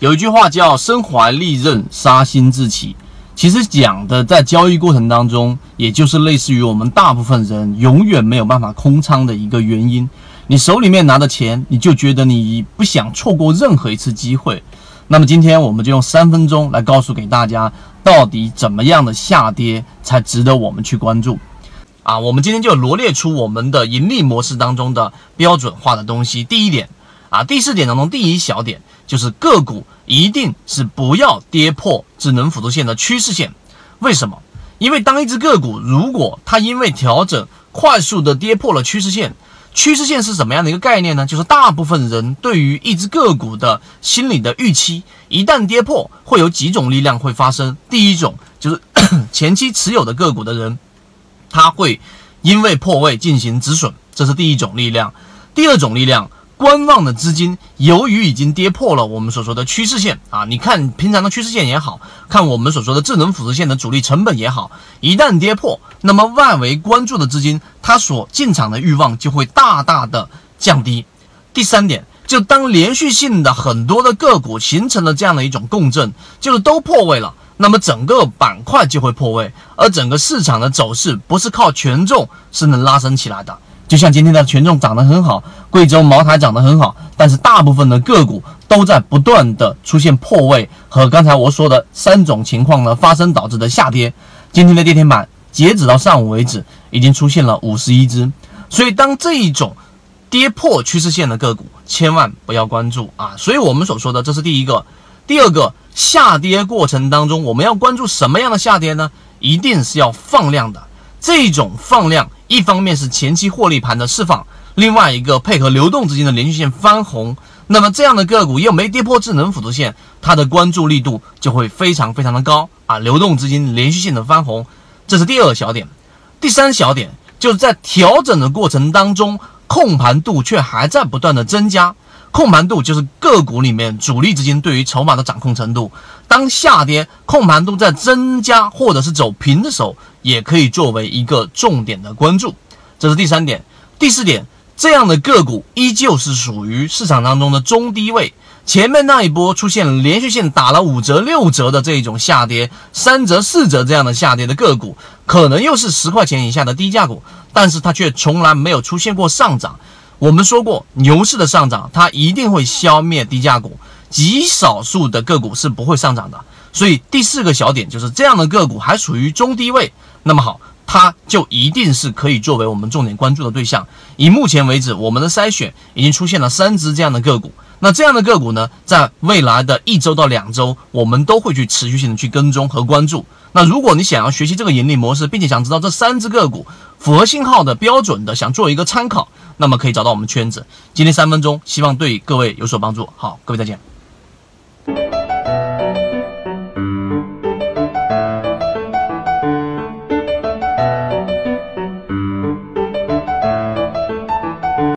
有一句话叫“身怀利刃，杀心自起”，其实讲的在交易过程当中，也就是类似于我们大部分人永远没有办法空仓的一个原因。你手里面拿的钱，你就觉得你不想错过任何一次机会。那么今天我们就用三分钟来告诉给大家，到底怎么样的下跌才值得我们去关注。啊，我们今天就罗列出我们的盈利模式当中的标准化的东西。第一点，啊，第四点当中第一小点。就是个股一定是不要跌破智能辅助线的趋势线，为什么？因为当一只个股如果它因为调整快速的跌破了趋势线，趋势线是什么样的一个概念呢？就是大部分人对于一只个股的心理的预期，一旦跌破，会有几种力量会发生。第一种就是 前期持有的个股的人，他会因为破位进行止损，这是第一种力量。第二种力量。观望的资金，由于已经跌破了我们所说的趋势线啊，你看平常的趋势线也好看，我们所说的智能辅助线的主力成本也好，一旦跌破，那么外围关注的资金，它所进场的欲望就会大大的降低。第三点，就当连续性的很多的个股形成了这样的一种共振，就是都破位了，那么整个板块就会破位，而整个市场的走势不是靠权重是能拉升起来的。就像今天的权重涨得很好，贵州茅台涨得很好，但是大部分的个股都在不断的出现破位和刚才我说的三种情况呢发生导致的下跌。今天的跌停板截止到上午为止已经出现了五十一只，所以当这一种跌破趋势线的个股千万不要关注啊！所以我们所说的这是第一个，第二个下跌过程当中我们要关注什么样的下跌呢？一定是要放量的。这种放量，一方面是前期获利盘的释放，另外一个配合流动资金的连续性翻红，那么这样的个股又没跌破智能辅助线，它的关注力度就会非常非常的高啊！流动资金连续性的翻红，这是第二小点。第三小点就是在调整的过程当中，控盘度却还在不断的增加。控盘度就是个股里面主力资金对于筹码的掌控程度。当下跌控盘度在增加或者是走平的时候，也可以作为一个重点的关注。这是第三点。第四点，这样的个股依旧是属于市场当中的中低位。前面那一波出现连续性打了五折、六折的这一种下跌，三折、四折这样的下跌的个股，可能又是十块钱以下的低价股，但是它却从来没有出现过上涨。我们说过，牛市的上涨它一定会消灭低价股，极少数的个股是不会上涨的。所以第四个小点就是这样的个股还处于中低位，那么好，它就一定是可以作为我们重点关注的对象。以目前为止，我们的筛选已经出现了三只这样的个股。那这样的个股呢，在未来的一周到两周，我们都会去持续性的去跟踪和关注。那如果你想要学习这个盈利模式，并且想知道这三只个股符合信号的标准的，想做一个参考。那么可以找到我们圈子。今天三分钟，希望对各位有所帮助。好，各位再见。